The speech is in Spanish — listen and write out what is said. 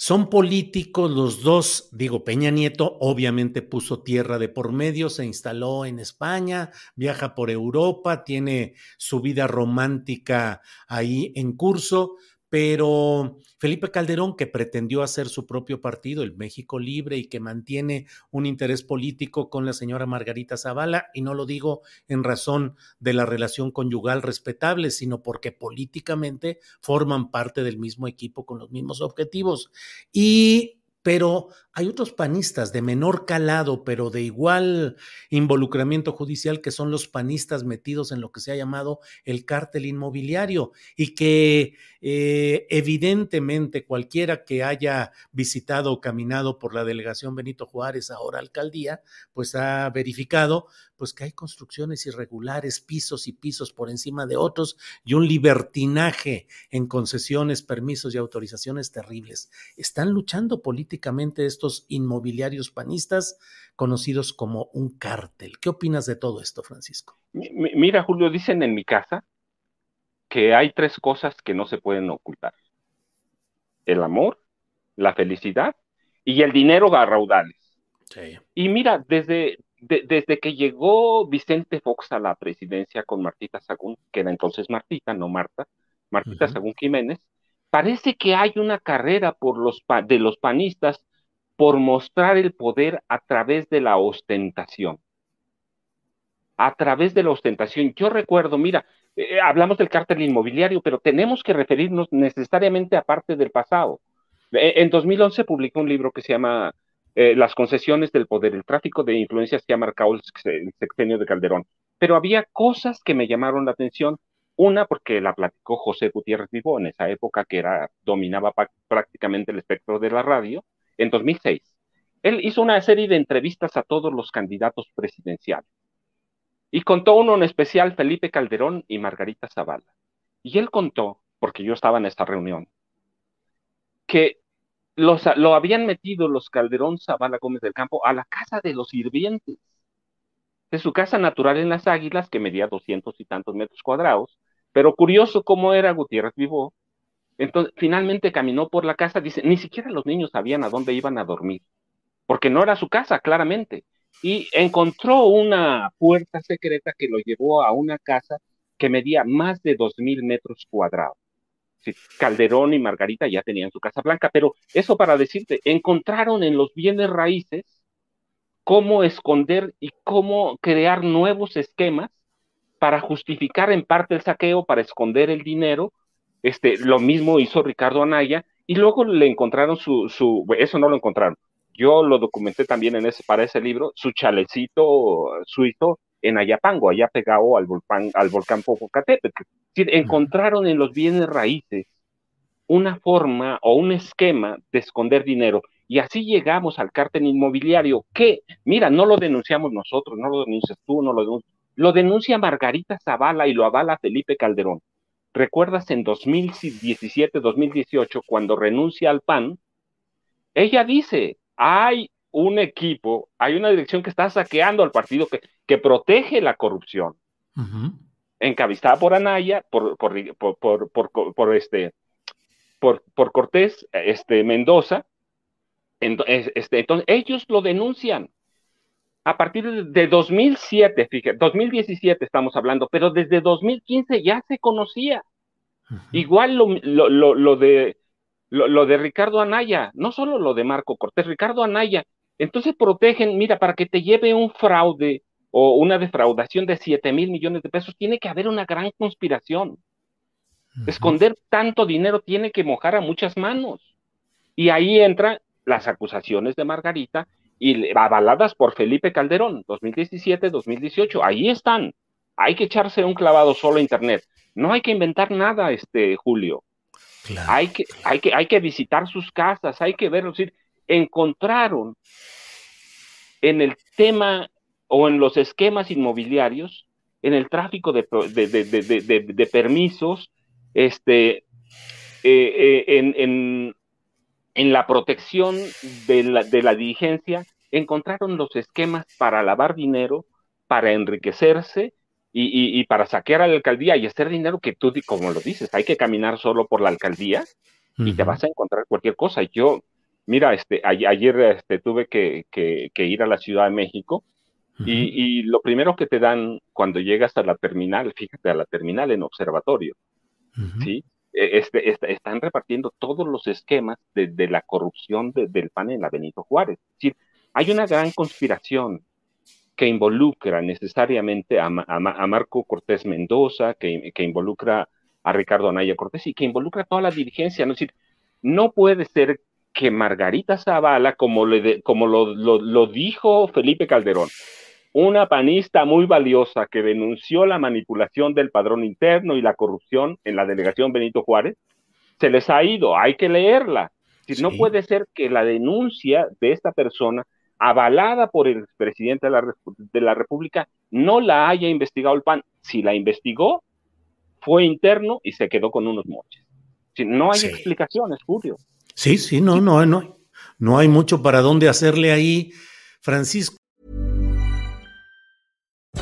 Son políticos los dos, digo, Peña Nieto obviamente puso tierra de por medio, se instaló en España, viaja por Europa, tiene su vida romántica ahí en curso, pero Felipe Calderón, que pretendió hacer su propio partido, el México Libre, y que mantiene un interés político con la señora Margarita Zavala, y no lo digo en razón de la relación conyugal respetable, sino porque políticamente forman parte del mismo equipo con los mismos objetivos. Y pero hay otros panistas de menor calado, pero de igual involucramiento judicial, que son los panistas metidos en lo que se ha llamado el cártel inmobiliario y que eh, evidentemente cualquiera que haya visitado o caminado por la delegación Benito Juárez, ahora alcaldía, pues ha verificado pues que hay construcciones irregulares, pisos y pisos por encima de otros y un libertinaje en concesiones, permisos y autorizaciones terribles. Están luchando políticamente estos inmobiliarios panistas conocidos como un cártel. ¿Qué opinas de todo esto, Francisco? Mira, Julio, dicen en mi casa que hay tres cosas que no se pueden ocultar. El amor, la felicidad y el dinero a raudales. Sí. Y mira, desde, desde que llegó Vicente Fox a la presidencia con Martita Sagún, que era entonces Martita, no Marta, Martita Sagún Jiménez, parece que hay una carrera por los de los panistas por mostrar el poder a través de la ostentación. A través de la ostentación. Yo recuerdo, mira, eh, hablamos del cártel inmobiliario, pero tenemos que referirnos necesariamente a parte del pasado. Eh, en 2011 publicó un libro que se llama eh, las concesiones del poder, el tráfico de influencias que ha marcado el, sexenio de Calderón. Pero había cosas que me llamaron la atención. Una, porque la platicó José Gutiérrez Vivo en esa época que era, dominaba prácticamente el espectro de la radio, en 2006. Él hizo una serie de entrevistas a todos los candidatos presidenciales. Y contó uno en especial, Felipe Calderón y Margarita Zavala. Y él contó, porque yo estaba en esta reunión, que lo habían metido los Calderón Zavala Gómez del Campo a la casa de los sirvientes, de su casa natural en Las Águilas, que medía doscientos y tantos metros cuadrados, pero curioso cómo era Gutiérrez Vivó, entonces finalmente caminó por la casa, dice, ni siquiera los niños sabían a dónde iban a dormir, porque no era su casa, claramente, y encontró una puerta secreta que lo llevó a una casa que medía más de dos mil metros cuadrados. Calderón y Margarita ya tenían su Casa Blanca, pero eso para decirte, encontraron en los bienes raíces cómo esconder y cómo crear nuevos esquemas para justificar en parte el saqueo, para esconder el dinero. Este, lo mismo hizo Ricardo Anaya y luego le encontraron su, su eso no lo encontraron. Yo lo documenté también en ese, para ese libro, su chalecito suizo en Ayapango, allá pegado al volcán, al volcán Popocatépetl. encontraron en los bienes raíces una forma o un esquema de esconder dinero. Y así llegamos al cártel inmobiliario, que, mira, no lo denunciamos nosotros, no lo denuncias tú, no lo denuncias. Lo denuncia Margarita Zavala y lo avala Felipe Calderón. ¿Recuerdas en 2017, 2018, cuando renuncia al PAN? Ella dice, hay un equipo, hay una dirección que está saqueando al partido que, que protege la corrupción. Encabezada por Anaya, por, por, por, este, por, por Cortés este, Mendoza. Este, entonces, ellos lo denuncian. A partir de 2007, fíjate, 2017 estamos hablando, pero desde 2015 ya se conocía. Igual lo, lo, lo, de lo, de Ricardo Anaya, no solo lo de Marco Cortés, Ricardo Anaya. Entonces protegen, mira, para que te lleve un fraude o una defraudación de 7 mil millones de pesos, tiene que haber una gran conspiración. Esconder tanto dinero tiene que mojar a muchas manos. Y ahí entran las acusaciones de Margarita y avaladas por Felipe Calderón, 2017, 2018. Ahí están. Hay que echarse un clavado solo a Internet. No hay que inventar nada, este Julio. Hay, que, hay, que, hay que visitar sus casas, hay que verlo. decir, encontraron en el tema o en los esquemas inmobiliarios, en el tráfico de, de, permisos, este, eh, eh, en, en, en, la protección de la, de la dirigencia, encontraron los esquemas para lavar dinero, para enriquecerse y, para saquear a la alcaldía y hacer dinero que tú, como lo dices, hay que caminar solo por la alcaldía y te vas a encontrar cualquier cosa. Yo, mira, este, ayer este, tuve que, ir a la Ciudad de México y, lo primero que te dan cuando llegas a la terminal, fíjate, a la terminal en observatorio, ¿sí? E, este, están repartiendo todos los esquemas de, la corrupción del PAN en la Benito Juárez. Decir, hay una gran conspiración que involucra necesariamente a, Marco Cortés Mendoza, que, involucra a Ricardo Anaya Cortés y que involucra a toda la dirigencia. ¿no? Decir, no puede ser que Margarita Zavala, como, le como lo, dijo Felipe Calderón, una panista muy valiosa que denunció la manipulación del padrón interno y la corrupción en la delegación Benito Juárez, se les ha ido, hay que leerla. No puede ser que la denuncia de esta persona avalada por el presidente de la, de la República, no la haya investigado el PAN. Si la investigó, fue interno y se quedó con unos moches. Si, no hay explicaciones, Julio. Sí, sí, no, no, no, no hay mucho para dónde hacerle ahí, Francisco.